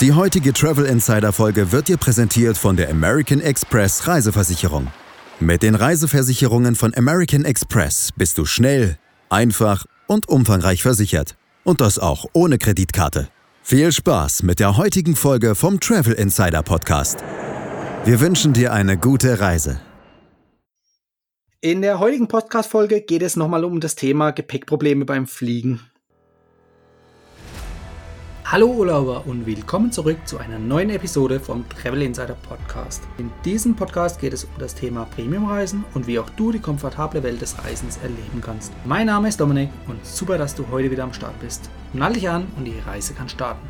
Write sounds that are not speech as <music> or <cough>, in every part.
Die heutige Travel Insider Folge wird dir präsentiert von der American Express Reiseversicherung. Mit den Reiseversicherungen von American Express bist du schnell, einfach und umfangreich versichert. Und das auch ohne Kreditkarte. Viel Spaß mit der heutigen Folge vom Travel Insider Podcast. Wir wünschen dir eine gute Reise. In der heutigen Podcast-Folge geht es nochmal um das Thema Gepäckprobleme beim Fliegen. Hallo Urlauber und willkommen zurück zu einer neuen Episode vom Travel Insider Podcast. In diesem Podcast geht es um das Thema Premiumreisen und wie auch du die komfortable Welt des Reisens erleben kannst. Mein Name ist Dominik und super, dass du heute wieder am Start bist. Nall dich an und die Reise kann starten.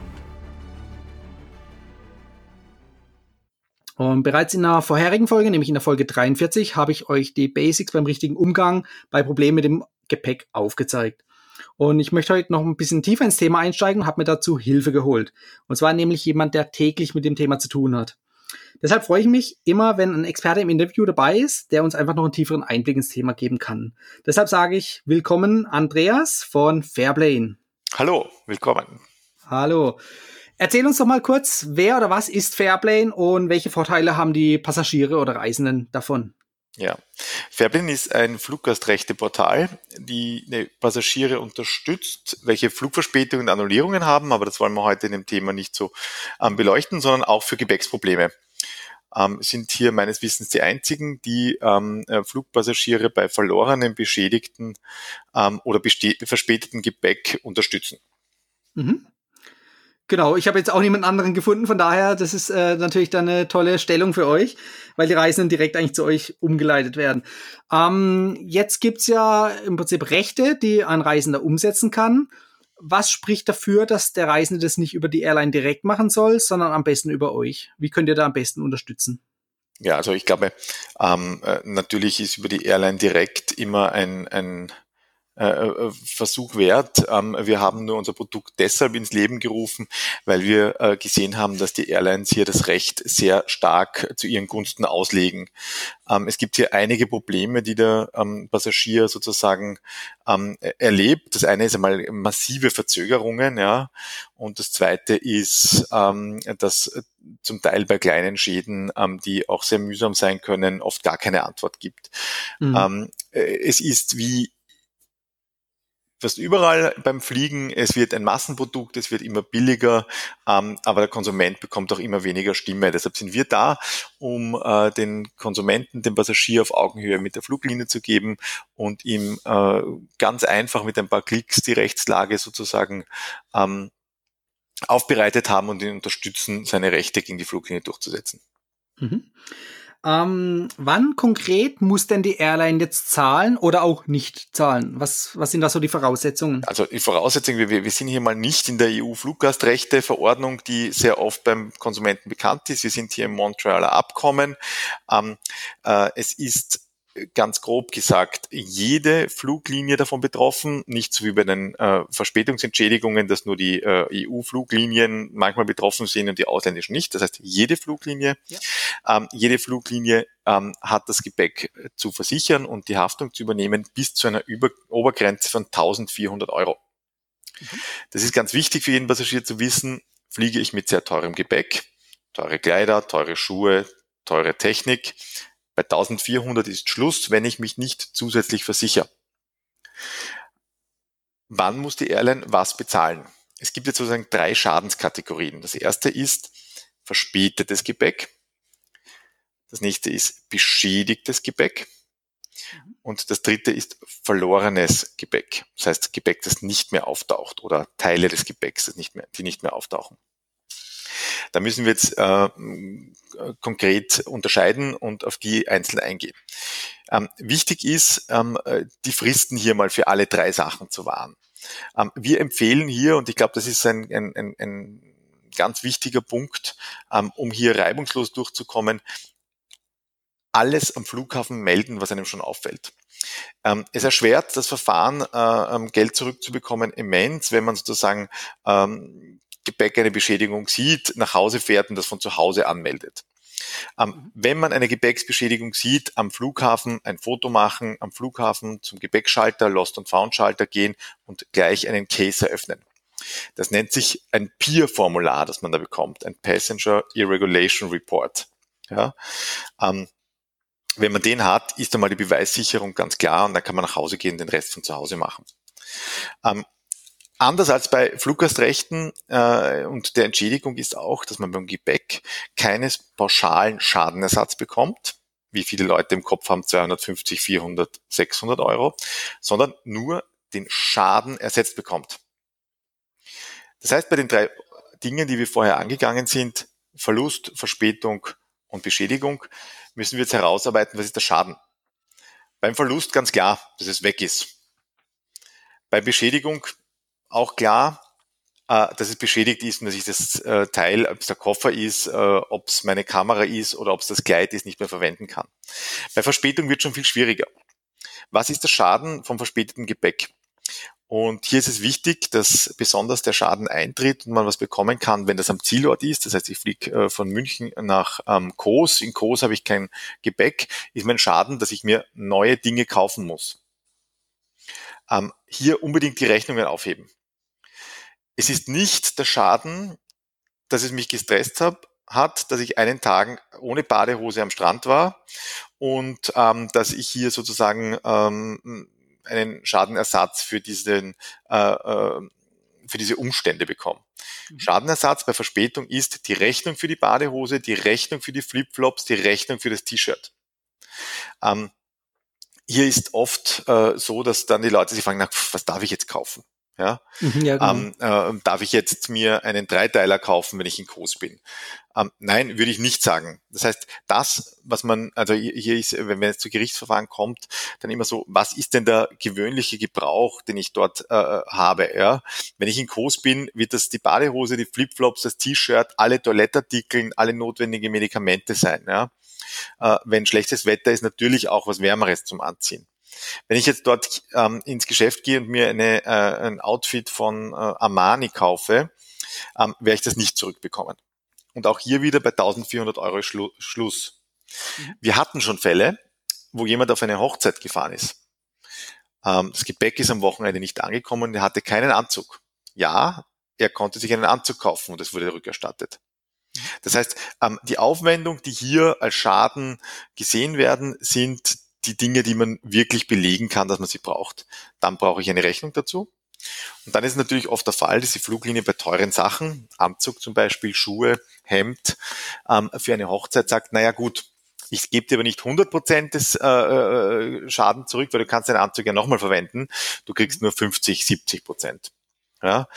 Und bereits in der vorherigen Folge, nämlich in der Folge 43, habe ich euch die Basics beim richtigen Umgang bei Problemen mit dem Gepäck aufgezeigt. Und ich möchte heute noch ein bisschen tiefer ins Thema einsteigen und habe mir dazu Hilfe geholt. Und zwar nämlich jemand, der täglich mit dem Thema zu tun hat. Deshalb freue ich mich immer, wenn ein Experte im Interview dabei ist, der uns einfach noch einen tieferen Einblick ins Thema geben kann. Deshalb sage ich willkommen Andreas von Fairplane. Hallo, willkommen. Hallo. Erzähl uns doch mal kurz, wer oder was ist Fairplane und welche Vorteile haben die Passagiere oder Reisenden davon? Ja, Fairplane ist ein Fluggastrechteportal, die die Passagiere unterstützt, welche Flugverspätungen und Annullierungen haben, aber das wollen wir heute in dem Thema nicht so ähm, beleuchten, sondern auch für Gepäcksprobleme. Ähm, sind hier meines Wissens die einzigen, die ähm, äh, Flugpassagiere bei verlorenem, beschädigten ähm, oder verspäteten Gepäck unterstützen. Mhm. Genau, ich habe jetzt auch niemand anderen gefunden, von daher, das ist äh, natürlich dann eine tolle Stellung für euch, weil die Reisenden direkt eigentlich zu euch umgeleitet werden. Ähm, jetzt gibt's ja im Prinzip Rechte, die ein Reisender umsetzen kann. Was spricht dafür, dass der Reisende das nicht über die Airline direkt machen soll, sondern am besten über euch? Wie könnt ihr da am besten unterstützen? Ja, also ich glaube, ähm, äh, natürlich ist über die Airline direkt immer ein, ein äh, äh, Versuch wert. Ähm, wir haben nur unser Produkt deshalb ins Leben gerufen, weil wir äh, gesehen haben, dass die Airlines hier das Recht sehr stark zu ihren Gunsten auslegen. Ähm, es gibt hier einige Probleme, die der ähm, Passagier sozusagen erlebt. Das eine ist einmal massive Verzögerungen, ja, und das zweite ist, dass zum Teil bei kleinen Schäden, die auch sehr mühsam sein können, oft gar keine Antwort gibt. Mhm. es ist wie fast überall beim Fliegen. Es wird ein Massenprodukt, es wird immer billiger, ähm, aber der Konsument bekommt auch immer weniger Stimme. Deshalb sind wir da, um äh, den Konsumenten, den Passagier auf Augenhöhe mit der Fluglinie zu geben und ihm äh, ganz einfach mit ein paar Klicks die Rechtslage sozusagen ähm, aufbereitet haben und ihn unterstützen, seine Rechte gegen die Fluglinie durchzusetzen. Mhm. Ähm, wann konkret muss denn die Airline jetzt zahlen oder auch nicht zahlen? Was, was sind da so die Voraussetzungen? Also die Voraussetzungen, wir, wir sind hier mal nicht in der EU-Fluggastrechte-Verordnung, die sehr oft beim Konsumenten bekannt ist. Wir sind hier im Montrealer Abkommen. Ähm, äh, es ist ganz grob gesagt, jede Fluglinie davon betroffen, nicht so wie bei den äh, Verspätungsentschädigungen, dass nur die äh, EU-Fluglinien manchmal betroffen sind und die ausländischen nicht. Das heißt, jede Fluglinie, ja. ähm, jede Fluglinie ähm, hat das Gepäck zu versichern und die Haftung zu übernehmen bis zu einer Über Obergrenze von 1400 Euro. Mhm. Das ist ganz wichtig für jeden Passagier zu wissen, fliege ich mit sehr teurem Gepäck, teure Kleider, teure Schuhe, teure Technik, bei 1400 ist Schluss, wenn ich mich nicht zusätzlich versichere. Wann muss die Airline was bezahlen? Es gibt jetzt sozusagen drei Schadenskategorien. Das erste ist verspätetes Gepäck. Das nächste ist beschädigtes Gepäck. Und das dritte ist verlorenes Gepäck. Das heißt Gepäck, das nicht mehr auftaucht oder Teile des Gepäcks, das nicht mehr, die nicht mehr auftauchen. Da müssen wir jetzt äh, konkret unterscheiden und auf die einzeln eingehen. Ähm, wichtig ist, ähm, die Fristen hier mal für alle drei Sachen zu wahren. Ähm, wir empfehlen hier, und ich glaube, das ist ein, ein, ein, ein ganz wichtiger Punkt, ähm, um hier reibungslos durchzukommen, alles am Flughafen melden, was einem schon auffällt. Ähm, es erschwert das Verfahren, äh, ähm, Geld zurückzubekommen, immens, wenn man sozusagen Gepäck eine Beschädigung sieht, nach Hause fährt und das von zu Hause anmeldet. Ähm, wenn man eine Gepäcksbeschädigung sieht, am Flughafen ein Foto machen, am Flughafen zum Gepäckschalter, Lost und Found Schalter gehen und gleich einen Case eröffnen. Das nennt sich ein PIR-Formular, das man da bekommt, ein Passenger Irregulation Report. Ja, ähm, wenn man den hat, ist einmal die Beweissicherung ganz klar und dann kann man nach Hause gehen, den Rest von zu Hause machen. Ähm, anders als bei Fluggastrechten äh, und der Entschädigung ist auch, dass man beim Gepäck keines pauschalen Schadenersatz bekommt, wie viele Leute im Kopf haben, 250, 400, 600 Euro, sondern nur den Schaden ersetzt bekommt. Das heißt, bei den drei Dingen, die wir vorher angegangen sind, Verlust, Verspätung und Beschädigung, müssen wir jetzt herausarbeiten, was ist der Schaden. Beim Verlust ganz klar, dass es weg ist. Bei Beschädigung auch klar, äh, dass es beschädigt ist und dass ich das äh, Teil, ob es der Koffer ist, äh, ob es meine Kamera ist oder ob es das Kleid ist, nicht mehr verwenden kann. Bei Verspätung wird schon viel schwieriger. Was ist der Schaden vom verspäteten Gepäck? Und hier ist es wichtig, dass besonders der Schaden eintritt und man was bekommen kann, wenn das am Zielort ist. Das heißt, ich fliege von München nach ähm, Kos. In Kos habe ich kein Gepäck. Ist mein Schaden, dass ich mir neue Dinge kaufen muss. Ähm, hier unbedingt die Rechnungen aufheben. Es ist nicht der Schaden, dass es mich gestresst hab, hat, dass ich einen Tag ohne Badehose am Strand war und ähm, dass ich hier sozusagen ähm, einen Schadenersatz für diesen äh, äh, für diese Umstände bekomme. Mhm. Schadenersatz bei Verspätung ist die Rechnung für die Badehose, die Rechnung für die Flipflops, die Rechnung für das T-Shirt. Ähm, hier ist oft äh, so, dass dann die Leute sich fragen, na, was darf ich jetzt kaufen? Ja, mhm, ja genau. ähm, äh, darf ich jetzt mir einen Dreiteiler kaufen, wenn ich in Kurs bin? Ähm, nein, würde ich nicht sagen. Das heißt, das, was man, also hier ist, wenn jetzt zu Gerichtsverfahren kommt, dann immer so, was ist denn der gewöhnliche Gebrauch, den ich dort äh, habe? Ja, wenn ich in Kurs bin, wird das die Badehose, die Flipflops, das T-Shirt, alle Toilettartikel, alle notwendigen Medikamente sein. Ja, äh, wenn schlechtes Wetter ist, natürlich auch was Wärmeres zum Anziehen. Wenn ich jetzt dort ähm, ins Geschäft gehe und mir eine, äh, ein Outfit von äh, Armani kaufe, ähm, werde ich das nicht zurückbekommen. Und auch hier wieder bei 1400 Euro Schlu Schluss. Mhm. Wir hatten schon Fälle, wo jemand auf eine Hochzeit gefahren ist. Ähm, das Gepäck ist am Wochenende nicht angekommen und er hatte keinen Anzug. Ja, er konnte sich einen Anzug kaufen und es wurde rückerstattet. Mhm. Das heißt, ähm, die Aufwendung, die hier als Schaden gesehen werden, sind die Dinge, die man wirklich belegen kann, dass man sie braucht. Dann brauche ich eine Rechnung dazu. Und dann ist natürlich oft der Fall, dass die Fluglinie bei teuren Sachen, Anzug zum Beispiel, Schuhe, Hemd, ähm, für eine Hochzeit sagt, naja gut, ich gebe dir aber nicht 100% des äh, äh, Schaden zurück, weil du kannst den Anzug ja nochmal verwenden. Du kriegst nur 50, 70 Prozent. Ja,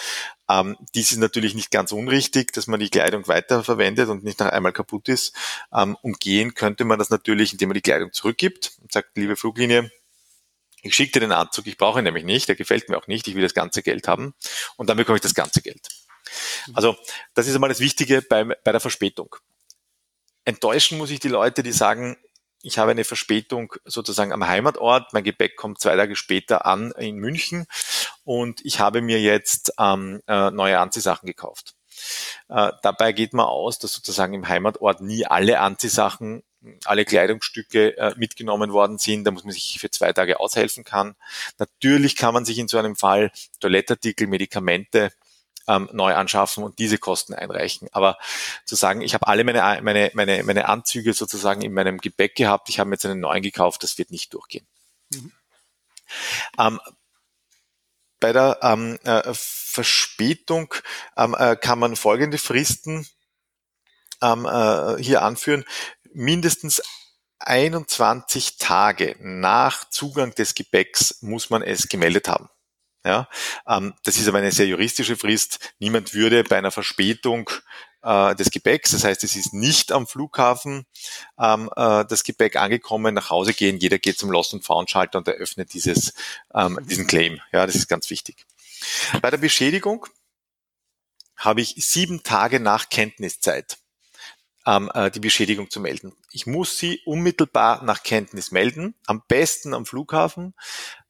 ähm, dies ist natürlich nicht ganz unrichtig, dass man die Kleidung weiterverwendet und nicht nach einmal kaputt ist. Ähm, umgehen könnte man das natürlich, indem man die Kleidung zurückgibt und sagt, liebe Fluglinie, ich schicke dir den Anzug, ich brauche ihn nämlich nicht, der gefällt mir auch nicht, ich will das ganze Geld haben und dann bekomme ich das ganze Geld. Also das ist einmal das Wichtige bei, bei der Verspätung. Enttäuschen muss ich die Leute, die sagen, ich habe eine Verspätung sozusagen am Heimatort. Mein Gepäck kommt zwei Tage später an in München und ich habe mir jetzt ähm, äh, neue Anziehsachen gekauft. Äh, dabei geht man aus, dass sozusagen im Heimatort nie alle Anziehsachen, alle Kleidungsstücke äh, mitgenommen worden sind, da muss man sich für zwei Tage aushelfen kann. Natürlich kann man sich in so einem Fall Toilettartikel, Medikamente ähm, neu anschaffen und diese Kosten einreichen. Aber zu sagen, ich habe alle meine, meine, meine, meine Anzüge sozusagen in meinem Gepäck gehabt, ich habe mir jetzt einen neuen gekauft, das wird nicht durchgehen. Mhm. Ähm, bei der ähm, äh, Verspätung ähm, äh, kann man folgende Fristen ähm, äh, hier anführen. Mindestens 21 Tage nach Zugang des Gepäcks muss man es gemeldet haben. Ja, ähm, das ist aber eine sehr juristische Frist. Niemand würde bei einer Verspätung äh, des Gepäcks, das heißt, es ist nicht am Flughafen ähm, äh, das Gepäck angekommen, nach Hause gehen. Jeder geht zum Lost and Found Schalter und eröffnet dieses, ähm, diesen Claim. Ja, das ist ganz wichtig. Bei der Beschädigung habe ich sieben Tage nach Kenntniszeit ähm, äh, die Beschädigung zu melden. Ich muss sie unmittelbar nach Kenntnis melden, am besten am Flughafen.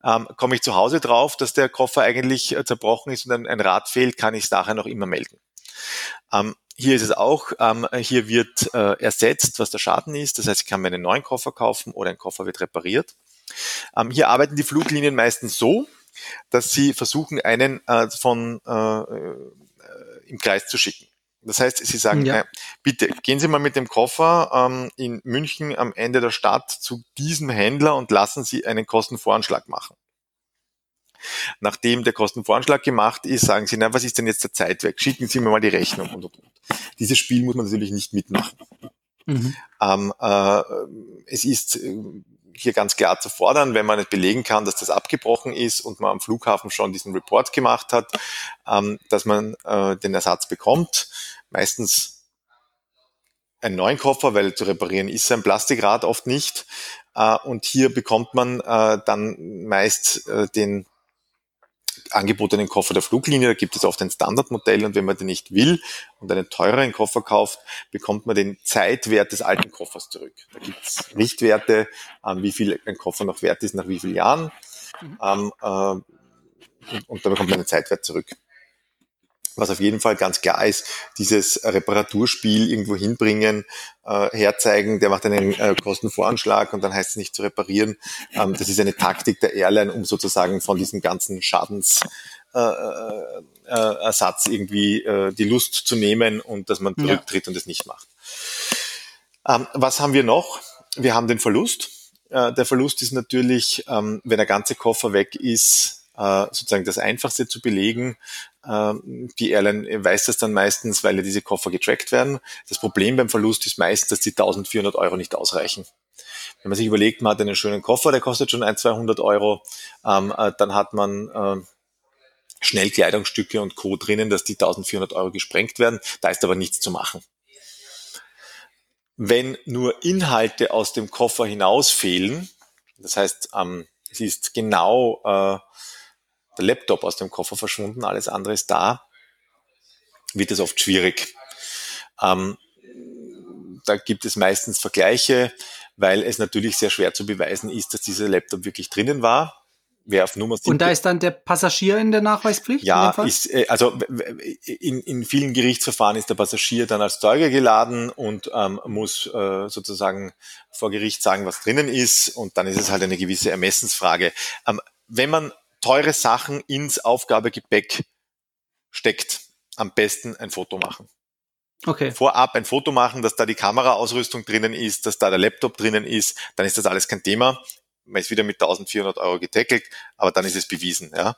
Ähm, komme ich zu Hause drauf, dass der Koffer eigentlich äh, zerbrochen ist und ein, ein Rad fehlt, kann ich es nachher noch immer melden. Ähm, hier ist es auch, ähm, hier wird äh, ersetzt, was der Schaden ist. Das heißt, ich kann mir einen neuen Koffer kaufen oder ein Koffer wird repariert. Ähm, hier arbeiten die Fluglinien meistens so, dass sie versuchen, einen äh, von äh, äh, im Kreis zu schicken. Das heißt, sie sagen, ja. äh, bitte gehen Sie mal mit dem Koffer ähm, in München am Ende der Stadt zu diesem Händler und lassen Sie einen Kostenvoranschlag machen. Nachdem der Kostenvoranschlag gemacht ist, sagen Sie, na, was ist denn jetzt der Zeitwerk? Schicken Sie mir mal die Rechnung und, und, und. Dieses Spiel muss man natürlich nicht mitmachen. Mhm. Ähm, äh, es ist äh, hier ganz klar zu fordern, wenn man nicht belegen kann, dass das abgebrochen ist und man am Flughafen schon diesen Report gemacht hat, ähm, dass man äh, den Ersatz bekommt. Meistens einen neuen Koffer, weil zu reparieren ist ein Plastikrad oft nicht. Äh, und hier bekommt man äh, dann meist äh, den angebotenen Koffer der Fluglinie. Da gibt es oft ein Standardmodell und wenn man den nicht will und einen teureren Koffer kauft, bekommt man den Zeitwert des alten Koffers zurück. Da gibt es Richtwerte, ähm, wie viel ein Koffer noch wert ist, nach wie vielen Jahren. Mhm. Ähm, äh, und, und da bekommt man einen Zeitwert zurück was auf jeden Fall ganz klar ist, dieses Reparaturspiel irgendwo hinbringen, äh, herzeigen, der macht einen äh, Kostenvoranschlag und dann heißt es nicht zu reparieren. Ähm, das ist eine Taktik der Airline, um sozusagen von diesem ganzen Schadensersatz äh, äh, irgendwie äh, die Lust zu nehmen und dass man zurücktritt ja. und es nicht macht. Ähm, was haben wir noch? Wir haben den Verlust. Äh, der Verlust ist natürlich, ähm, wenn der ganze Koffer weg ist, äh, sozusagen das Einfachste zu belegen. Ähm, die Airline weiß das dann meistens, weil ja diese Koffer getrackt werden. Das Problem beim Verlust ist meist, dass die 1400 Euro nicht ausreichen. Wenn man sich überlegt, man hat einen schönen Koffer, der kostet schon ein, 200 Euro, ähm, äh, dann hat man äh, schnell Kleidungsstücke und Co. drinnen, dass die 1400 Euro gesprengt werden. Da ist aber nichts zu machen. Wenn nur Inhalte aus dem Koffer hinaus fehlen, das heißt, ähm, es ist genau äh, der Laptop aus dem Koffer verschwunden, alles andere ist da, wird es oft schwierig. Ähm, da gibt es meistens Vergleiche, weil es natürlich sehr schwer zu beweisen ist, dass dieser Laptop wirklich drinnen war. Wer auf Nummer Und da ist dann der Passagier in der Nachweispflicht? Ja, ist, äh, also in, in vielen Gerichtsverfahren ist der Passagier dann als Zeuge geladen und ähm, muss äh, sozusagen vor Gericht sagen, was drinnen ist. Und dann ist es halt eine gewisse Ermessensfrage. Ähm, wenn man teure Sachen ins Aufgabegepäck steckt, am besten ein Foto machen. Okay. Vorab ein Foto machen, dass da die Kameraausrüstung drinnen ist, dass da der Laptop drinnen ist, dann ist das alles kein Thema. Man ist wieder mit 1400 Euro getackelt, aber dann ist es bewiesen. Ja.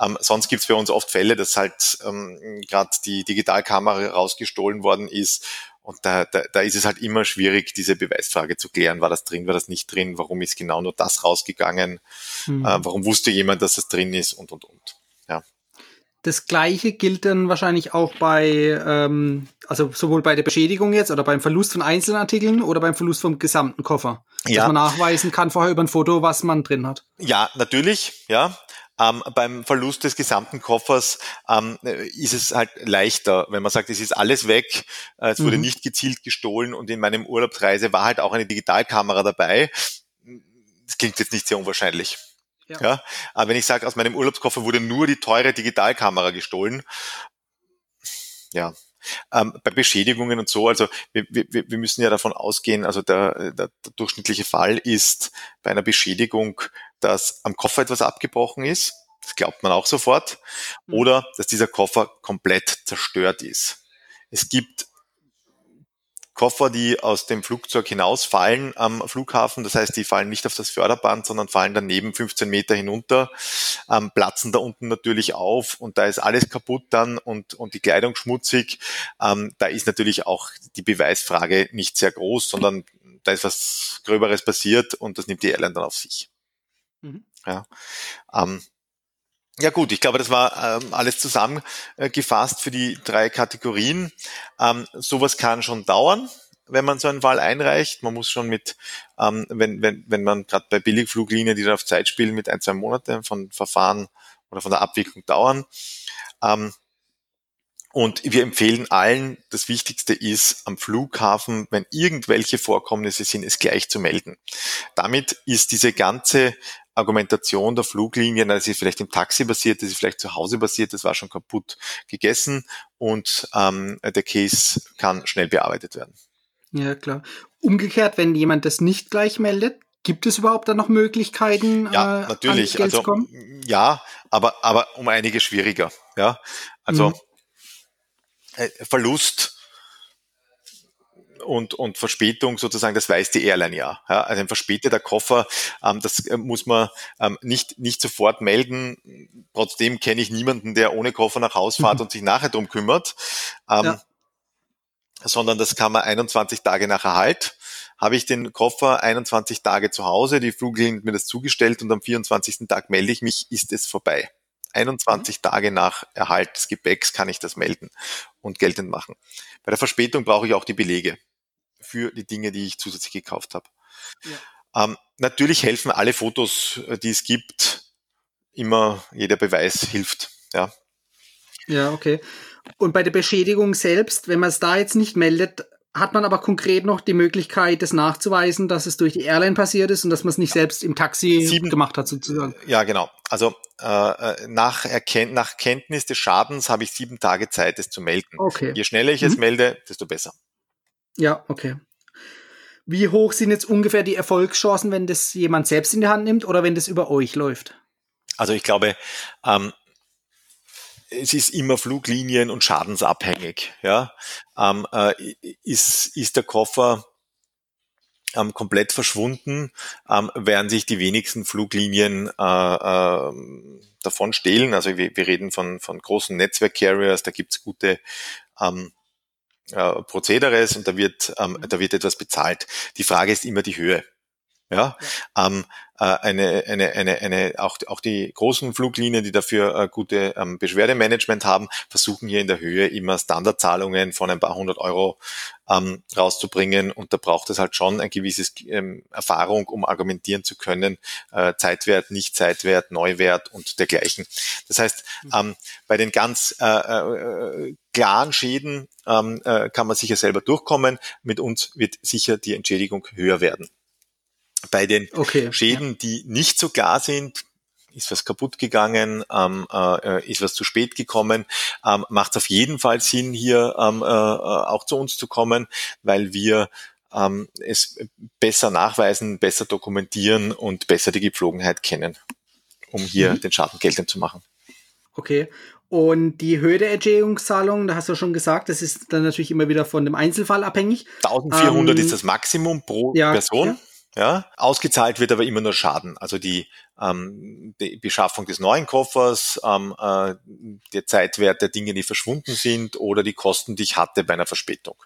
Ähm, sonst gibt es bei uns oft Fälle, dass halt ähm, gerade die Digitalkamera rausgestohlen worden ist und da, da, da ist es halt immer schwierig, diese Beweisfrage zu klären. War das drin, war das nicht drin? Warum ist genau nur das rausgegangen? Mhm. Äh, warum wusste jemand, dass das drin ist? Und, und, und. Ja. Das Gleiche gilt dann wahrscheinlich auch bei, ähm, also sowohl bei der Beschädigung jetzt oder beim Verlust von Einzelartikeln oder beim Verlust vom gesamten Koffer. Ja. Dass man nachweisen kann vorher über ein Foto, was man drin hat. Ja, natürlich, ja. Ähm, beim Verlust des gesamten Koffers ähm, ist es halt leichter, wenn man sagt, es ist alles weg, äh, es wurde mhm. nicht gezielt gestohlen und in meinem Urlaubsreise war halt auch eine Digitalkamera dabei. Das klingt jetzt nicht sehr unwahrscheinlich. Ja. ja. Aber wenn ich sage, aus meinem Urlaubskoffer wurde nur die teure Digitalkamera gestohlen, ja, ähm, bei Beschädigungen und so, also wir, wir, wir müssen ja davon ausgehen, also der, der, der durchschnittliche Fall ist bei einer Beschädigung dass am Koffer etwas abgebrochen ist. Das glaubt man auch sofort. Mhm. Oder dass dieser Koffer komplett zerstört ist. Es gibt Koffer, die aus dem Flugzeug hinausfallen am Flughafen. Das heißt, die fallen nicht auf das Förderband, sondern fallen daneben 15 Meter hinunter, ähm, platzen da unten natürlich auf und da ist alles kaputt dann und, und die Kleidung schmutzig. Ähm, da ist natürlich auch die Beweisfrage nicht sehr groß, sondern da ist was Gröberes passiert und das nimmt die Airline dann auf sich. Mhm. Ja. Ähm, ja gut, ich glaube, das war ähm, alles zusammengefasst für die drei Kategorien. Ähm, sowas kann schon dauern, wenn man so einen Fall einreicht. Man muss schon mit, ähm, wenn, wenn, wenn man gerade bei Billigfluglinien, die dann auf Zeit spielen, mit ein, zwei Monate von Verfahren oder von der Abwicklung dauern. Ähm, und wir empfehlen allen, das Wichtigste ist am Flughafen, wenn irgendwelche Vorkommnisse sind, es gleich zu melden. Damit ist diese ganze Argumentation der Fluglinien, das ist vielleicht im Taxi basiert, das ist vielleicht zu Hause basiert, das war schon kaputt gegessen und ähm, der Case kann schnell bearbeitet werden. Ja, klar. Umgekehrt, wenn jemand das nicht gleich meldet, Gibt es überhaupt da noch Möglichkeiten? Ja, äh, natürlich. also ja, aber aber um einige schwieriger. Ja, also mhm. Äh, Verlust und, und Verspätung sozusagen, das weiß die Airline ja. ja also ein verspäteter Koffer, ähm, das äh, muss man ähm, nicht, nicht sofort melden. Trotzdem kenne ich niemanden, der ohne Koffer nach Hause fährt mhm. <laughs> und sich nachher drum kümmert. Ähm, ja. Sondern das kann man 21 Tage nach Erhalt. Habe ich den Koffer 21 Tage zu Hause, die Fluglinie hat mir das zugestellt und am 24. Tag melde ich mich, ist es vorbei. 21 mhm. Tage nach Erhalt des Gepäcks kann ich das melden und geltend machen. Bei der Verspätung brauche ich auch die Belege für die Dinge, die ich zusätzlich gekauft habe. Ja. Ähm, natürlich helfen alle Fotos, äh, die es gibt, immer jeder Beweis hilft. Ja. Ja, okay. Und bei der Beschädigung selbst, wenn man es da jetzt nicht meldet, hat man aber konkret noch die Möglichkeit, das nachzuweisen, dass es durch die Airline passiert ist und dass man es nicht selbst im Taxi Sieben, gemacht hat, sozusagen. Ja, genau. Also äh, nach, Erkennt nach Kenntnis des Schadens habe ich sieben Tage Zeit, es zu melden. Okay. Je schneller ich mhm. es melde, desto besser. Ja, okay. Wie hoch sind jetzt ungefähr die Erfolgschancen, wenn das jemand selbst in die Hand nimmt oder wenn das über euch läuft? Also ich glaube, ähm, es ist immer Fluglinien und schadensabhängig. Ja, ähm, äh, ist, ist der Koffer ähm, komplett verschwunden, ähm, werden sich die wenigsten Fluglinien äh, äh, davon stehlen. Also wir, wir reden von, von großen Netzwerk-Carriers, da gibt's gute ähm, äh, Prozederes und da wird, ähm, da wird etwas bezahlt. Die Frage ist immer die Höhe. Ja, ja. Ähm, äh, eine, eine, eine, eine, auch, auch die großen Fluglinien, die dafür äh, gute ähm, Beschwerdemanagement haben, versuchen hier in der Höhe immer Standardzahlungen von ein paar hundert Euro ähm, rauszubringen. Und da braucht es halt schon ein gewisses ähm, Erfahrung, um argumentieren zu können, äh, Zeitwert, nicht Zeitwert, Neuwert und dergleichen. Das heißt, mhm. ähm, bei den ganz äh, äh, klaren Schäden ähm, äh, kann man sicher selber durchkommen. Mit uns wird sicher die Entschädigung höher werden. Bei den okay, Schäden, ja. die nicht so klar sind, ist was kaputt gegangen, ähm, äh, ist was zu spät gekommen, ähm, macht es auf jeden Fall Sinn, hier ähm, äh, auch zu uns zu kommen, weil wir ähm, es besser nachweisen, besser dokumentieren und besser die Gepflogenheit kennen, um hier mhm. den Schaden geltend zu machen. Okay. Und die Höhe der Entschädigungszahlung, da hast du schon gesagt, das ist dann natürlich immer wieder von dem Einzelfall abhängig. 1400 ähm, ist das Maximum pro ja, Person. Ja. Ja, ausgezahlt wird aber immer nur Schaden. Also die, ähm, die Beschaffung des neuen Koffers, ähm, äh, der Zeitwert der Dinge, die verschwunden sind oder die Kosten, die ich hatte bei einer Verspätung.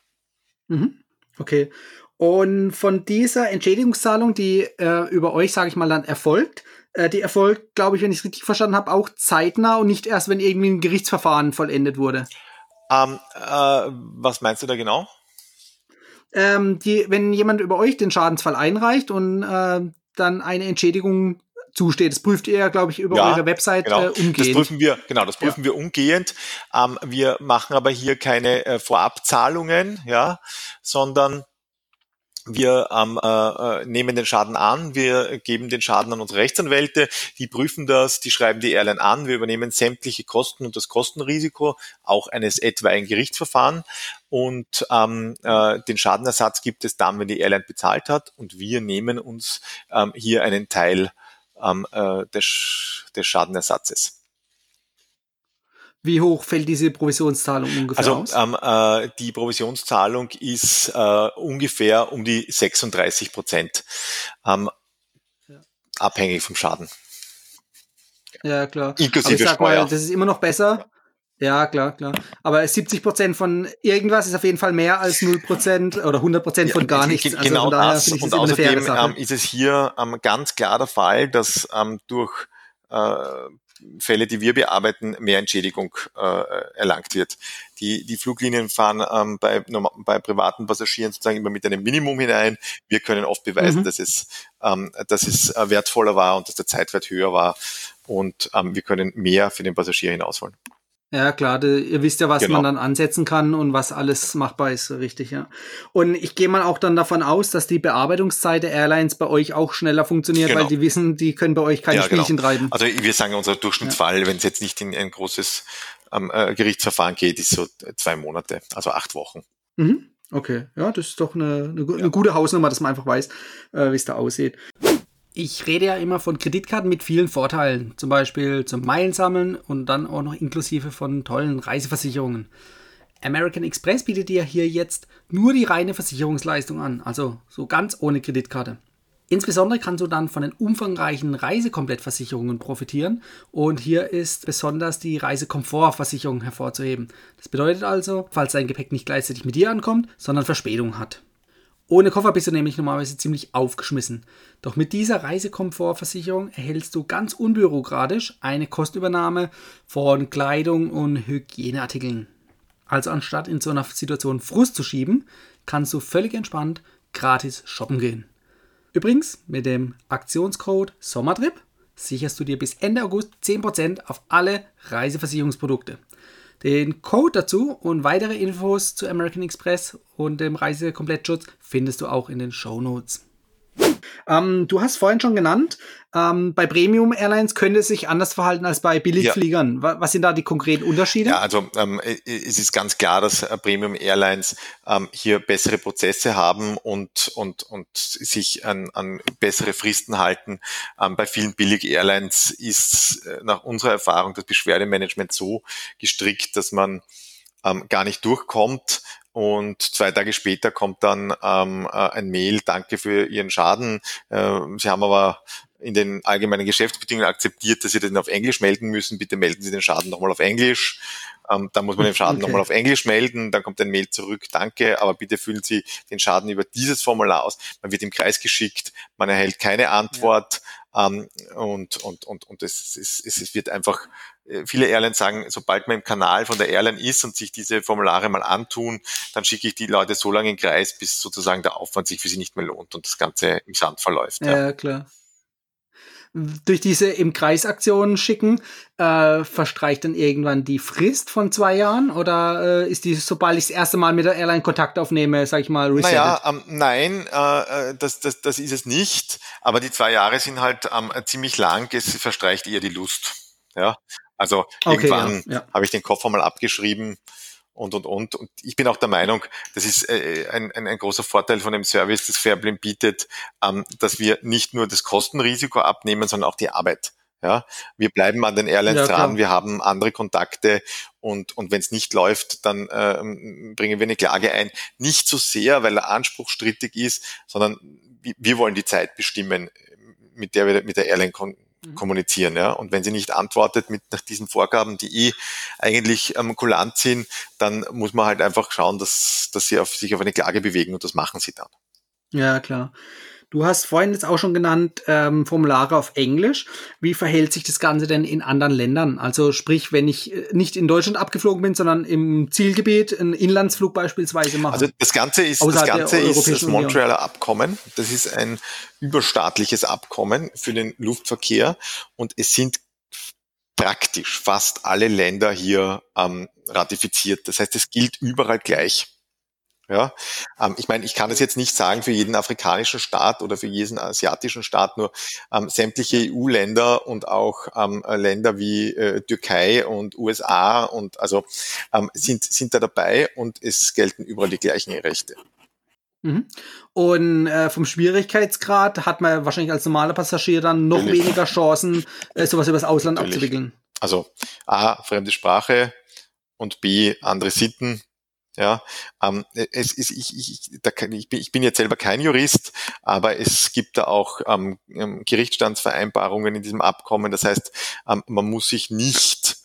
Mhm. Okay. Und von dieser Entschädigungszahlung, die äh, über euch, sage ich mal, dann erfolgt, äh, die erfolgt, glaube ich, wenn ich es richtig verstanden habe, auch zeitnah und nicht erst, wenn irgendwie ein Gerichtsverfahren vollendet wurde. Ähm, äh, was meinst du da genau? Ähm, die, wenn jemand über euch den Schadensfall einreicht und äh, dann eine Entschädigung zusteht. Das prüft ihr, glaube ich, über ja, eure Website genau. äh, umgehend. Das prüfen wir, genau, das prüfen ja. wir umgehend. Ähm, wir machen aber hier keine äh, Vorabzahlungen, ja, sondern wir ähm, äh, nehmen den Schaden an, wir geben den Schaden an unsere Rechtsanwälte, die prüfen das, die schreiben die Airline an, wir übernehmen sämtliche Kosten und das Kostenrisiko, auch eines etwaigen Gerichtsverfahrens und ähm, äh, den Schadenersatz gibt es dann, wenn die Airline bezahlt hat und wir nehmen uns ähm, hier einen Teil ähm, äh, des, des Schadenersatzes. Wie hoch fällt diese Provisionszahlung ungefähr also, aus? Ähm, äh, die Provisionszahlung ist äh, ungefähr um die 36 Prozent, ähm, ja. abhängig vom Schaden. Ja, klar. Inklusive Aber ich sag Steuer. Mal, das ist immer noch besser. Ja, klar, klar. Aber 70 Prozent von irgendwas ist auf jeden Fall mehr als 0 Prozent oder 100 Prozent von gar nichts. Also genau das. Und außerdem ähm, ist es hier ähm, ganz klar der Fall, dass ähm, durch äh, Fälle, die wir bearbeiten, mehr Entschädigung äh, erlangt wird. Die, die Fluglinien fahren ähm, bei, bei privaten Passagieren sozusagen immer mit einem Minimum hinein. Wir können oft beweisen, mhm. dass es, ähm, dass es äh, wertvoller war und dass der Zeitwert höher war und ähm, wir können mehr für den Passagier hinausholen. Ja, klar, de, ihr wisst ja, was genau. man dann ansetzen kann und was alles machbar ist, richtig, ja. Und ich gehe mal auch dann davon aus, dass die Bearbeitungszeit der Airlines bei euch auch schneller funktioniert, genau. weil die wissen, die können bei euch keine ja, genau. Spielchen genau. treiben. Also wir sagen, unser Durchschnittsfall, ja. wenn es jetzt nicht in ein großes ähm, äh, Gerichtsverfahren geht, ist so zwei Monate, also acht Wochen. Mhm. Okay, ja, das ist doch eine, eine, eine gute Hausnummer, dass man einfach weiß, äh, wie es da aussieht. Ich rede ja immer von Kreditkarten mit vielen Vorteilen, zum Beispiel zum Meilensammeln und dann auch noch inklusive von tollen Reiseversicherungen. American Express bietet dir hier jetzt nur die reine Versicherungsleistung an, also so ganz ohne Kreditkarte. Insbesondere kannst du dann von den umfangreichen Reisekomplettversicherungen profitieren und hier ist besonders die Reisekomfortversicherung hervorzuheben. Das bedeutet also, falls dein Gepäck nicht gleichzeitig mit dir ankommt, sondern Verspätung hat. Ohne Koffer bist du nämlich normalerweise ziemlich aufgeschmissen. Doch mit dieser Reisekomfortversicherung erhältst du ganz unbürokratisch eine Kostübernahme von Kleidung und Hygieneartikeln. Also anstatt in so einer Situation Frust zu schieben, kannst du völlig entspannt gratis shoppen gehen. Übrigens, mit dem Aktionscode Sommertrip sicherst du dir bis Ende August 10% auf alle Reiseversicherungsprodukte. Den Code dazu und weitere Infos zu American Express und dem Reisekomplettschutz findest du auch in den Show Notes. Ähm, du hast vorhin schon genannt, ähm, bei Premium Airlines könnte es sich anders verhalten als bei Billigfliegern. Ja. Was sind da die konkreten Unterschiede? Ja, also ähm, es ist ganz klar, dass äh, Premium Airlines ähm, hier bessere Prozesse haben und, und, und sich an, an bessere Fristen halten. Ähm, bei vielen Billig Airlines ist äh, nach unserer Erfahrung das Beschwerdemanagement so gestrickt, dass man ähm, gar nicht durchkommt und zwei Tage später kommt dann ähm, äh, ein Mail, danke für Ihren Schaden. Äh, Sie haben aber in den allgemeinen Geschäftsbedingungen akzeptiert, dass Sie den auf Englisch melden müssen. Bitte melden Sie den Schaden nochmal auf Englisch. Ähm, dann muss man den Schaden <laughs> okay. nochmal auf Englisch melden. Dann kommt ein Mail zurück, danke, aber bitte füllen Sie den Schaden über dieses Formular aus. Man wird im Kreis geschickt, man erhält keine Antwort. Ja. Ähm, und und, und, und es, es, es wird einfach, viele Airlines sagen, sobald man im Kanal von der Airline ist und sich diese Formulare mal antun, dann schicke ich die Leute so lange in den Kreis, bis sozusagen der Aufwand sich für sie nicht mehr lohnt und das Ganze im Sand verläuft. Ja, ja klar durch diese im Kreis Aktionen schicken, äh, verstreicht dann irgendwann die Frist von zwei Jahren oder äh, ist die, sobald ich das erste Mal mit der Airline Kontakt aufnehme, sag ich mal, resettet? Naja, ähm, nein, äh, äh, das, das, das ist es nicht, aber die zwei Jahre sind halt ähm, ziemlich lang, es verstreicht eher die Lust. Ja, also okay, irgendwann ja, ja. habe ich den Koffer mal abgeschrieben, und, und, und. Und ich bin auch der Meinung, das ist äh, ein, ein, ein großer Vorteil von dem Service, das Fairplane bietet, ähm, dass wir nicht nur das Kostenrisiko abnehmen, sondern auch die Arbeit. Ja, wir bleiben an den Airlines ja, dran, wir haben andere Kontakte und, und wenn es nicht läuft, dann ähm, bringen wir eine Klage ein. Nicht so sehr, weil der Anspruch strittig ist, sondern wir wollen die Zeit bestimmen, mit der wir mit der Airline Mhm. kommunizieren. Ja? Und wenn sie nicht antwortet mit nach diesen Vorgaben, die eh eigentlich ähm, kulant sind, dann muss man halt einfach schauen, dass, dass sie auf, sich auf eine Klage bewegen und das machen sie dann. Ja, klar. Du hast vorhin jetzt auch schon genannt ähm, Formulare auf Englisch. Wie verhält sich das Ganze denn in anderen Ländern? Also sprich, wenn ich äh, nicht in Deutschland abgeflogen bin, sondern im Zielgebiet einen Inlandsflug beispielsweise mache. Also das Ganze ist das Ganze ist das Montrealer Abkommen. Das ist ein überstaatliches Abkommen für den Luftverkehr und es sind praktisch fast alle Länder hier ähm, ratifiziert. Das heißt, es gilt überall gleich. Ja, ähm, ich meine, ich kann das jetzt nicht sagen für jeden afrikanischen Staat oder für jeden asiatischen Staat, nur ähm, sämtliche EU-Länder und auch ähm, Länder wie äh, Türkei und USA und also ähm, sind, sind da dabei und es gelten überall die gleichen Rechte. Mhm. Und äh, vom Schwierigkeitsgrad hat man wahrscheinlich als normaler Passagier dann noch Natürlich. weniger Chancen, äh, sowas übers Ausland Natürlich. abzuwickeln. Also A, fremde Sprache und B, andere Sitten ja, ähm, es ist, ich, ich, da kann, ich, bin, ich bin jetzt selber kein Jurist, aber es gibt da auch ähm, ähm, Gerichtsstandsvereinbarungen in diesem Abkommen. Das heißt, ähm, man muss sich nicht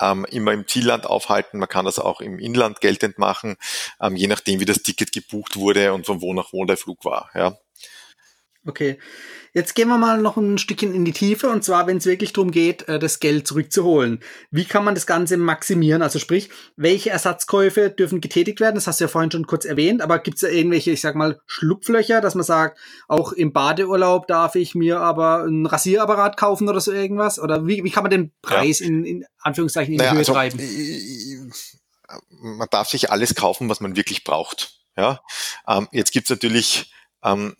ähm, immer im Zielland aufhalten. Man kann das auch im Inland geltend machen, ähm, je nachdem, wie das Ticket gebucht wurde und von wo nach wo der Flug war. Ja. Okay. Jetzt gehen wir mal noch ein Stückchen in die Tiefe und zwar, wenn es wirklich darum geht, äh, das Geld zurückzuholen. Wie kann man das Ganze maximieren? Also sprich, welche Ersatzkäufe dürfen getätigt werden? Das hast du ja vorhin schon kurz erwähnt, aber gibt es da irgendwelche, ich sag mal, Schlupflöcher, dass man sagt, auch im Badeurlaub darf ich mir aber ein Rasierapparat kaufen oder so irgendwas? Oder wie, wie kann man den Preis ja. in, in Anführungszeichen in naja, die Höhe also, treiben? Man darf sich alles kaufen, was man wirklich braucht. Ja, ähm, jetzt gibt's natürlich ähm,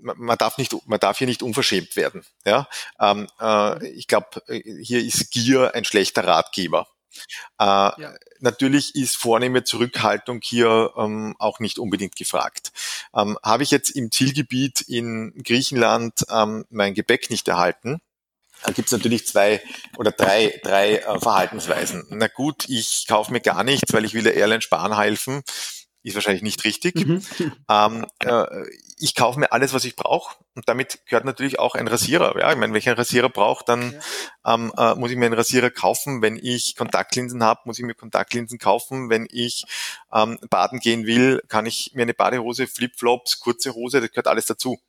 man darf nicht, man darf hier nicht unverschämt werden. Ja, ähm, äh, ich glaube, hier ist Gier ein schlechter Ratgeber. Äh, ja. Natürlich ist vornehme Zurückhaltung hier ähm, auch nicht unbedingt gefragt. Ähm, Habe ich jetzt im Zielgebiet in Griechenland ähm, mein Gepäck nicht erhalten, da gibt es natürlich zwei oder drei, drei äh, Verhaltensweisen. Na gut, ich kaufe mir gar nichts, weil ich will der Airline sparen helfen ist wahrscheinlich nicht richtig. Mhm. Ähm, <laughs> äh, ich kaufe mir alles, was ich brauche und damit gehört natürlich auch ein Rasierer. Ja, ich meine, wenn ich einen Rasierer brauche, dann ja. ähm, äh, muss ich mir einen Rasierer kaufen. Wenn ich Kontaktlinsen habe, muss ich mir Kontaktlinsen kaufen. Wenn ich ähm, baden gehen will, kann ich mir eine Badehose, Flipflops, kurze Hose, das gehört alles dazu.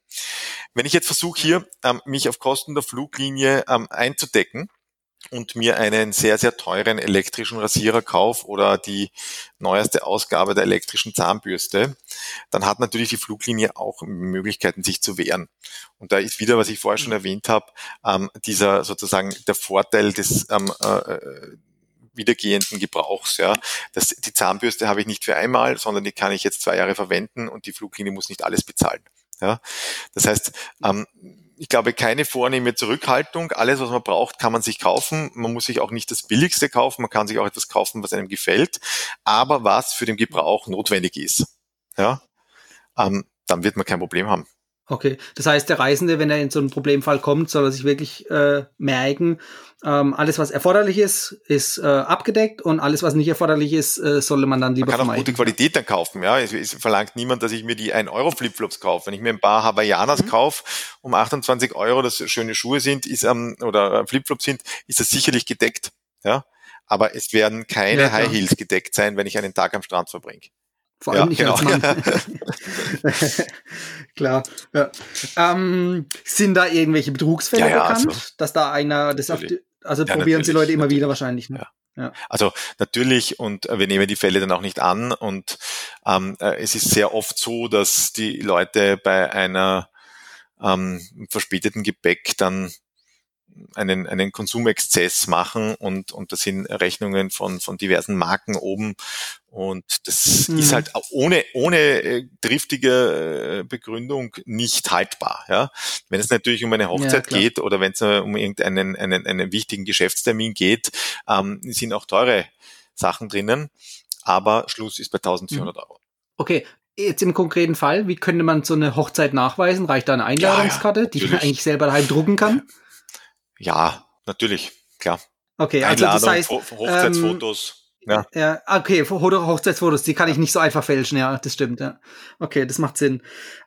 Wenn ich jetzt versuche hier, ähm, mich auf Kosten der Fluglinie ähm, einzudecken, und mir einen sehr, sehr teuren elektrischen Rasierer kaufe oder die neueste Ausgabe der elektrischen Zahnbürste, dann hat natürlich die Fluglinie auch Möglichkeiten, sich zu wehren. Und da ist wieder, was ich vorher schon erwähnt habe, ähm, dieser sozusagen der Vorteil des ähm, äh, wiedergehenden Gebrauchs. Ja. Das, die Zahnbürste habe ich nicht für einmal, sondern die kann ich jetzt zwei Jahre verwenden und die Fluglinie muss nicht alles bezahlen. Ja. Das heißt, ähm, ich glaube, keine vornehme Zurückhaltung. Alles, was man braucht, kann man sich kaufen. Man muss sich auch nicht das Billigste kaufen. Man kann sich auch etwas kaufen, was einem gefällt. Aber was für den Gebrauch notwendig ist, ja, ähm, dann wird man kein Problem haben. Okay, das heißt, der Reisende, wenn er in so einen Problemfall kommt, soll er sich wirklich äh, merken, ähm, alles, was erforderlich ist, ist äh, abgedeckt und alles, was nicht erforderlich ist, äh, sollte man dann lieber Man kann vermeiden. auch gute Qualität dann kaufen, ja. Es, es, verlangt niemand, dass ich mir die 1 Euro Flipflops kaufe. Wenn ich mir ein paar Hawaiianas mhm. kaufe, um 28 Euro, das schöne Schuhe sind, ist ähm, oder Flipflops sind, ist das sicherlich gedeckt, ja. Aber es werden keine ja, High Heels gedeckt sein, wenn ich einen Tag am Strand verbringe. Vor allem ja, nicht genau. als Mann. <laughs> Klar. Ja. Ähm, sind da irgendwelche Betrugsfälle ja, bekannt, also, dass da einer das auf die, also probieren sie Leute immer natürlich. wieder wahrscheinlich. Ne? Ja. Also natürlich und wir nehmen die Fälle dann auch nicht an und ähm, äh, es ist sehr oft so, dass die Leute bei einer ähm, verspäteten Gepäck dann einen, einen Konsumexzess machen und, und das sind Rechnungen von, von diversen Marken oben und das mhm. ist halt ohne, ohne äh, triftige äh, Begründung nicht haltbar. Ja? Wenn es natürlich um eine Hochzeit ja, geht oder wenn es um irgendeinen einen, einen wichtigen Geschäftstermin geht, ähm, sind auch teure Sachen drinnen, aber Schluss ist bei 1400 mhm. Euro. Okay, jetzt im konkreten Fall, wie könnte man so eine Hochzeit nachweisen? Reicht da eine Einladungskarte, ja, ja, die man eigentlich selber daheim drucken kann? <laughs> Ja, natürlich, klar. Okay, also Einladung, das heißt, Hochzeitsfotos. Ähm, ja. ja, okay, Hochzeitsfotos, die kann ich nicht so einfach fälschen, ja, das stimmt, ja. Okay, das macht Sinn.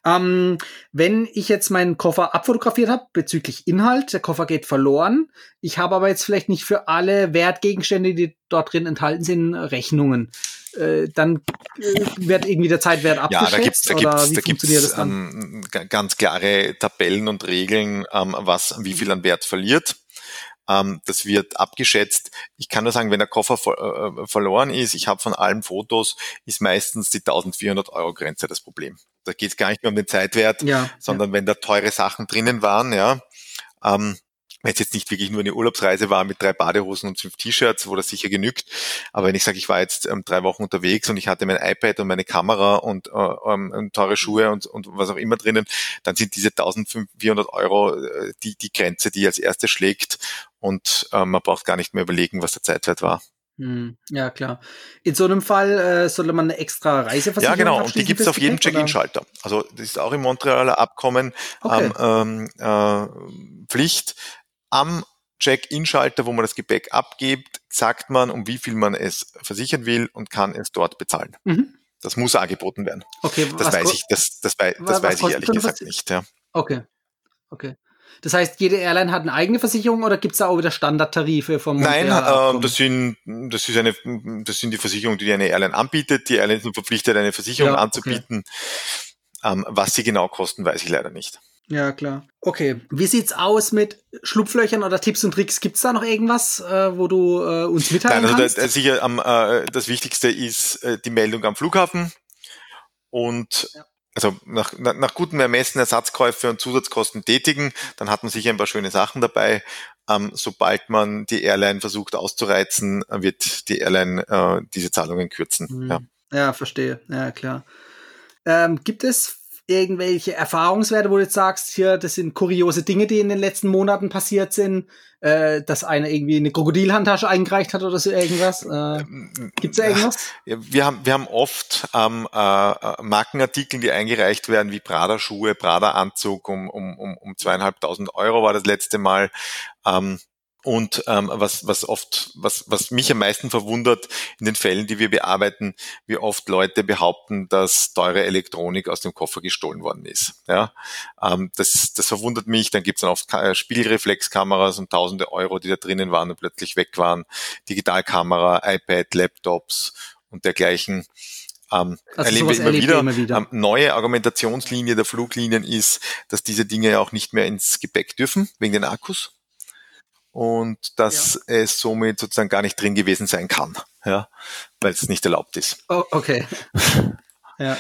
Ähm, wenn ich jetzt meinen Koffer abfotografiert habe bezüglich Inhalt, der Koffer geht verloren, ich habe aber jetzt vielleicht nicht für alle Wertgegenstände, die dort drin enthalten sind, Rechnungen. Äh, dann äh, wird irgendwie der Zeitwert abgeschätzt? Ja, da gibt's, da gibt's, da gibt's ähm, ganz klare Tabellen und Regeln, ähm, was wie viel an Wert verliert. Ähm, das wird abgeschätzt. Ich kann nur sagen, wenn der Koffer äh, verloren ist, ich habe von allen Fotos, ist meistens die 1400 Euro Grenze das Problem. Da geht es gar nicht mehr um den Zeitwert, ja, sondern ja. wenn da teure Sachen drinnen waren, ja, ähm, wenn es jetzt nicht wirklich nur eine Urlaubsreise war mit drei Badehosen und fünf T-Shirts, wo das sicher genügt. Aber wenn ich sage, ich war jetzt ähm, drei Wochen unterwegs und ich hatte mein iPad und meine Kamera und, äh, ähm, teure Schuhe und, und was auch immer drinnen, dann sind diese 1400 Euro äh, die, die Grenze, die als erste schlägt und äh, man braucht gar nicht mehr überlegen, was der Zeitwert war. Hm, ja, klar. In so einem Fall äh, sollte man eine extra Reiseversicherung Ja, genau. Und die gibt es auf jedem Check-in-Schalter. Also das ist auch im Montrealer Abkommen okay. ähm, äh, Pflicht am Check-in-Schalter, wo man das Gepäck abgibt, sagt man, um wie viel man es versichern will und kann es dort bezahlen. Mhm. Das muss angeboten werden. Okay, das weiß ich, das, das, das was, weiß ich ehrlich gesagt nicht. Ja. Okay. Okay. Das heißt, jede Airline hat eine eigene Versicherung oder gibt es da auch wieder Standardtarife vom Nein, äh, das sind das ist eine das sind die Versicherungen, die eine Airline anbietet. Die Airline ist verpflichtet, eine Versicherung ja, anzubieten. Okay. Ähm, was sie genau kosten, weiß ich leider nicht. Ja, klar. Okay. Wie sieht's aus mit Schlupflöchern oder Tipps und Tricks? Gibt's da noch irgendwas, äh, wo du äh, uns mitteilen Nein, also kannst? sicher am, äh, das Wichtigste ist äh, die Meldung am Flughafen und ja. also nach, nach, nach gutem Ermessen Ersatzkäufe und Zusatzkosten tätigen, dann hat man sicher ein paar schöne Sachen dabei. Ähm, sobald man die Airline versucht auszureizen, wird die Airline äh, diese Zahlungen kürzen. Mhm. Ja. ja, verstehe. Ja, klar. Ähm, gibt es irgendwelche Erfahrungswerte, wo du jetzt sagst, hier, das sind kuriose Dinge, die in den letzten Monaten passiert sind, äh, dass einer irgendwie eine Krokodilhandtasche eingereicht hat oder so irgendwas? Äh, Gibt es da irgendwas? Ja, wir, haben, wir haben oft ähm, äh, Markenartikel, die eingereicht werden, wie Prada-Schuhe, Prada-Anzug um, um, um, um zweieinhalbtausend Euro war das letzte Mal. Ähm, und ähm, was, was oft, was, was mich am meisten verwundert in den Fällen, die wir bearbeiten, wie oft Leute behaupten, dass teure Elektronik aus dem Koffer gestohlen worden ist. Ja, ähm, das, das verwundert mich. Dann gibt es dann oft äh, Spiegelreflexkameras und tausende Euro, die da drinnen waren und plötzlich weg waren. Digitalkamera, iPad, Laptops und dergleichen. Ähm, also erleben wir immer wieder. Immer wieder. Ähm, neue Argumentationslinie der Fluglinien ist, dass diese Dinge ja auch nicht mehr ins Gepäck dürfen, wegen den Akkus und dass ja. es somit sozusagen gar nicht drin gewesen sein kann, ja, weil es nicht erlaubt ist. Oh, okay. <laughs> ja.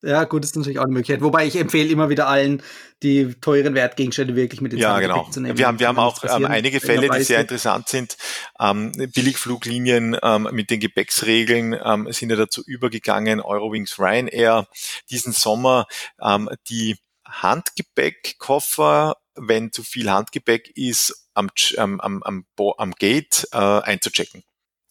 Ja, gut, ist natürlich auch eine Möglichkeit. Wobei ich empfehle immer wieder allen, die teuren Wertgegenstände wirklich mit ins ja, genau. zu nehmen. Wir haben, wir haben auch ähm, einige Fälle, die sehr interessant sind. Ähm, Billigfluglinien ähm, mit den Gepäcksregeln ähm, sind ja dazu übergegangen, Eurowings Ryanair diesen Sommer ähm, die Handgepäckkoffer wenn zu viel Handgepäck ist, am, am, am, am Gate äh, einzuchecken.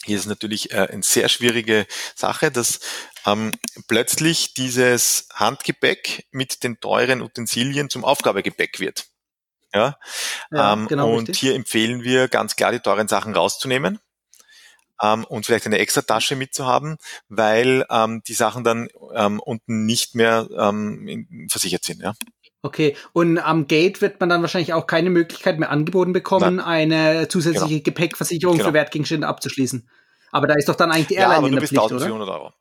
Hier ist natürlich äh, eine sehr schwierige Sache, dass ähm, plötzlich dieses Handgepäck mit den teuren Utensilien zum Aufgabegepäck wird. Ja, ja ähm, genau und richtig. hier empfehlen wir ganz klar, die teuren Sachen rauszunehmen ähm, und vielleicht eine extra Tasche mitzuhaben, weil ähm, die Sachen dann ähm, unten nicht mehr ähm, versichert sind. Ja. Okay, und am Gate wird man dann wahrscheinlich auch keine Möglichkeit mehr angeboten bekommen, Nein. eine zusätzliche genau. Gepäckversicherung genau. für Wertgegenstände abzuschließen. Aber da ist doch dann eigentlich die Airline ja, aber in der Pflicht, oder? Euro.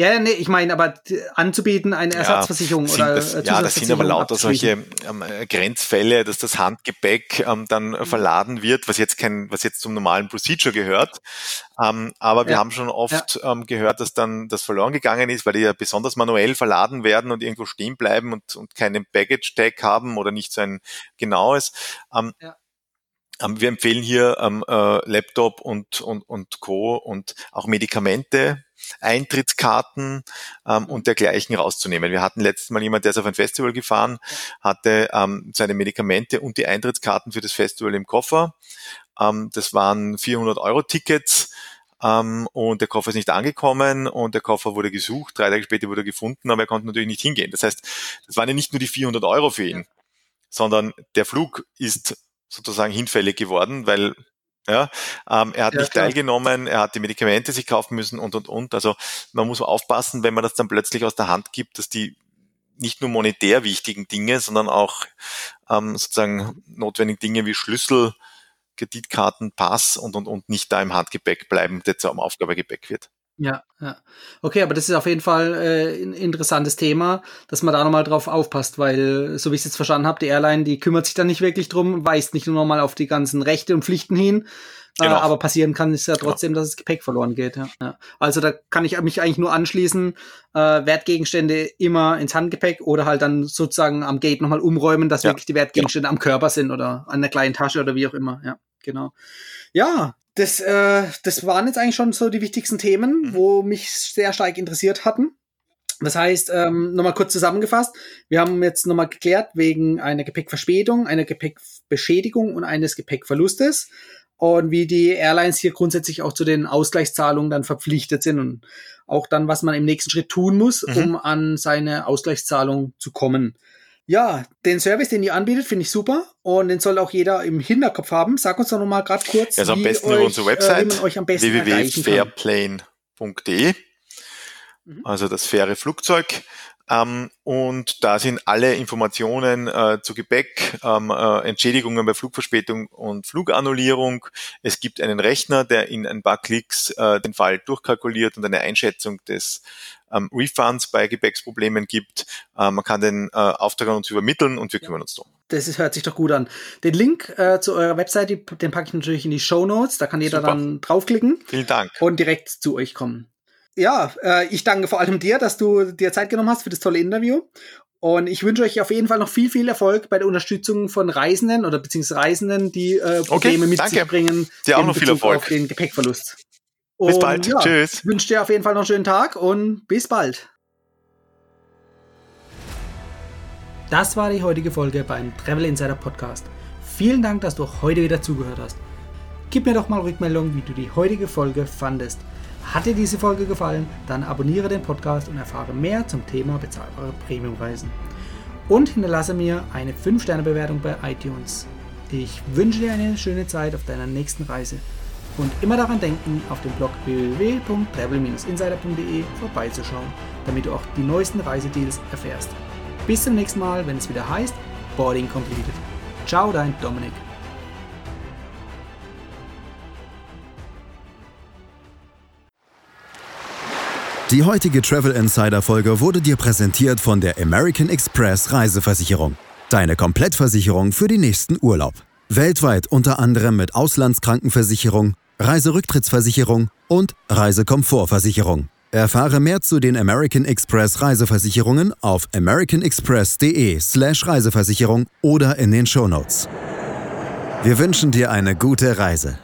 Ja, nee, ich meine, aber anzubieten eine Ersatzversicherung ja, oder das, Ja, das sind aber lauter solche ähm, Grenzfälle, dass das Handgepäck ähm, dann mhm. verladen wird, was jetzt kein, was jetzt zum normalen Procedure gehört. Ähm, aber wir ja. haben schon oft ja. ähm, gehört, dass dann das verloren gegangen ist, weil die ja besonders manuell verladen werden und irgendwo stehen bleiben und, und keinen Baggage-Tag haben oder nicht so ein genaues. Ähm, ja ähm, wir empfehlen hier ähm, äh, Laptop und, und, und Co. und auch Medikamente, Eintrittskarten ähm, und dergleichen rauszunehmen. Wir hatten letztes Mal jemand, der ist auf ein Festival gefahren, hatte ähm, seine Medikamente und die Eintrittskarten für das Festival im Koffer. Ähm, das waren 400 Euro Tickets. Um, ähm, und der Koffer ist nicht angekommen und der Koffer wurde gesucht. Drei Tage später wurde er gefunden, aber er konnte natürlich nicht hingehen. Das heißt, das waren ja nicht nur die 400 Euro für ihn, sondern der Flug ist sozusagen hinfällig geworden, weil ja, ähm, er hat ja, nicht klar. teilgenommen, er hat die Medikamente sich kaufen müssen und und und. Also man muss aufpassen, wenn man das dann plötzlich aus der Hand gibt, dass die nicht nur monetär wichtigen Dinge, sondern auch ähm, sozusagen notwendigen Dinge wie Schlüssel, Kreditkarten, Pass und und und nicht da im Handgepäck bleiben, der zum Aufgabegepäck wird. Ja, ja. Okay, aber das ist auf jeden Fall äh, ein interessantes Thema, dass man da nochmal drauf aufpasst, weil, so wie ich es jetzt verstanden habe, die Airline, die kümmert sich da nicht wirklich drum, weist nicht nur nochmal auf die ganzen Rechte und Pflichten hin, äh, genau. äh, aber passieren kann es ja genau. trotzdem, genau. dass das Gepäck verloren geht. Ja. ja. Also da kann ich mich eigentlich nur anschließen, äh, Wertgegenstände immer ins Handgepäck oder halt dann sozusagen am Gate nochmal umräumen, dass ja. wirklich die Wertgegenstände ja. am Körper sind oder an der kleinen Tasche oder wie auch immer. Ja, genau. Ja, das, äh, das waren jetzt eigentlich schon so die wichtigsten Themen, mhm. wo mich sehr stark interessiert hatten. Das heißt, ähm, nochmal kurz zusammengefasst, wir haben jetzt nochmal geklärt wegen einer Gepäckverspätung, einer Gepäckbeschädigung und eines Gepäckverlustes und wie die Airlines hier grundsätzlich auch zu den Ausgleichszahlungen dann verpflichtet sind und auch dann, was man im nächsten Schritt tun muss, mhm. um an seine Ausgleichszahlung zu kommen. Ja, den Service, den ihr anbietet, finde ich super und den soll auch jeder im Hinterkopf haben. Sag uns doch noch mal gerade kurz, also am besten über unsere Website äh, www.fairplane.de. Mhm. Also das faire Flugzeug. Ähm, und da sind alle Informationen äh, zu Gepäck, ähm, äh, Entschädigungen bei Flugverspätung und Flugannullierung. Es gibt einen Rechner, der in ein paar Klicks äh, den Fall durchkalkuliert und eine Einschätzung des ähm, Refunds bei Gepäcksproblemen gibt. Äh, man kann den äh, Auftrag an uns übermitteln und wir kümmern uns darum. Das hört sich doch gut an. Den Link äh, zu eurer Webseite, den packe ich natürlich in die Show Notes. Da kann jeder Super. dann draufklicken. Vielen Dank. Und direkt zu euch kommen ja, äh, ich danke vor allem dir, dass du dir Zeit genommen hast für das tolle Interview. Und ich wünsche euch auf jeden Fall noch viel, viel Erfolg bei der Unterstützung von Reisenden oder beziehungsweise Reisenden, die äh, Probleme okay, mit danke. sich bringen. Dir auch noch viel Erfolg. Auf den Gepäckverlust. Und, bis bald. Ja, Tschüss. Wünsche dir auf jeden Fall noch einen schönen Tag und bis bald. Das war die heutige Folge beim Travel Insider Podcast. Vielen Dank, dass du auch heute wieder zugehört hast. Gib mir doch mal Rückmeldung, wie du die heutige Folge fandest. Hat dir diese Folge gefallen, dann abonniere den Podcast und erfahre mehr zum Thema bezahlbare Premiumreisen. Und hinterlasse mir eine 5-Sterne-Bewertung bei iTunes. Ich wünsche dir eine schöne Zeit auf deiner nächsten Reise. Und immer daran denken, auf dem Blog www.travel-insider.de vorbeizuschauen, damit du auch die neuesten Reisedeals erfährst. Bis zum nächsten Mal, wenn es wieder heißt Boarding Completed. Ciao, dein Dominik. Die heutige Travel Insider Folge wurde dir präsentiert von der American Express Reiseversicherung. Deine Komplettversicherung für den nächsten Urlaub. Weltweit unter anderem mit Auslandskrankenversicherung, Reiserücktrittsversicherung und Reisekomfortversicherung. Erfahre mehr zu den American Express Reiseversicherungen auf americanexpress.de/slash Reiseversicherung oder in den Shownotes. Wir wünschen dir eine gute Reise.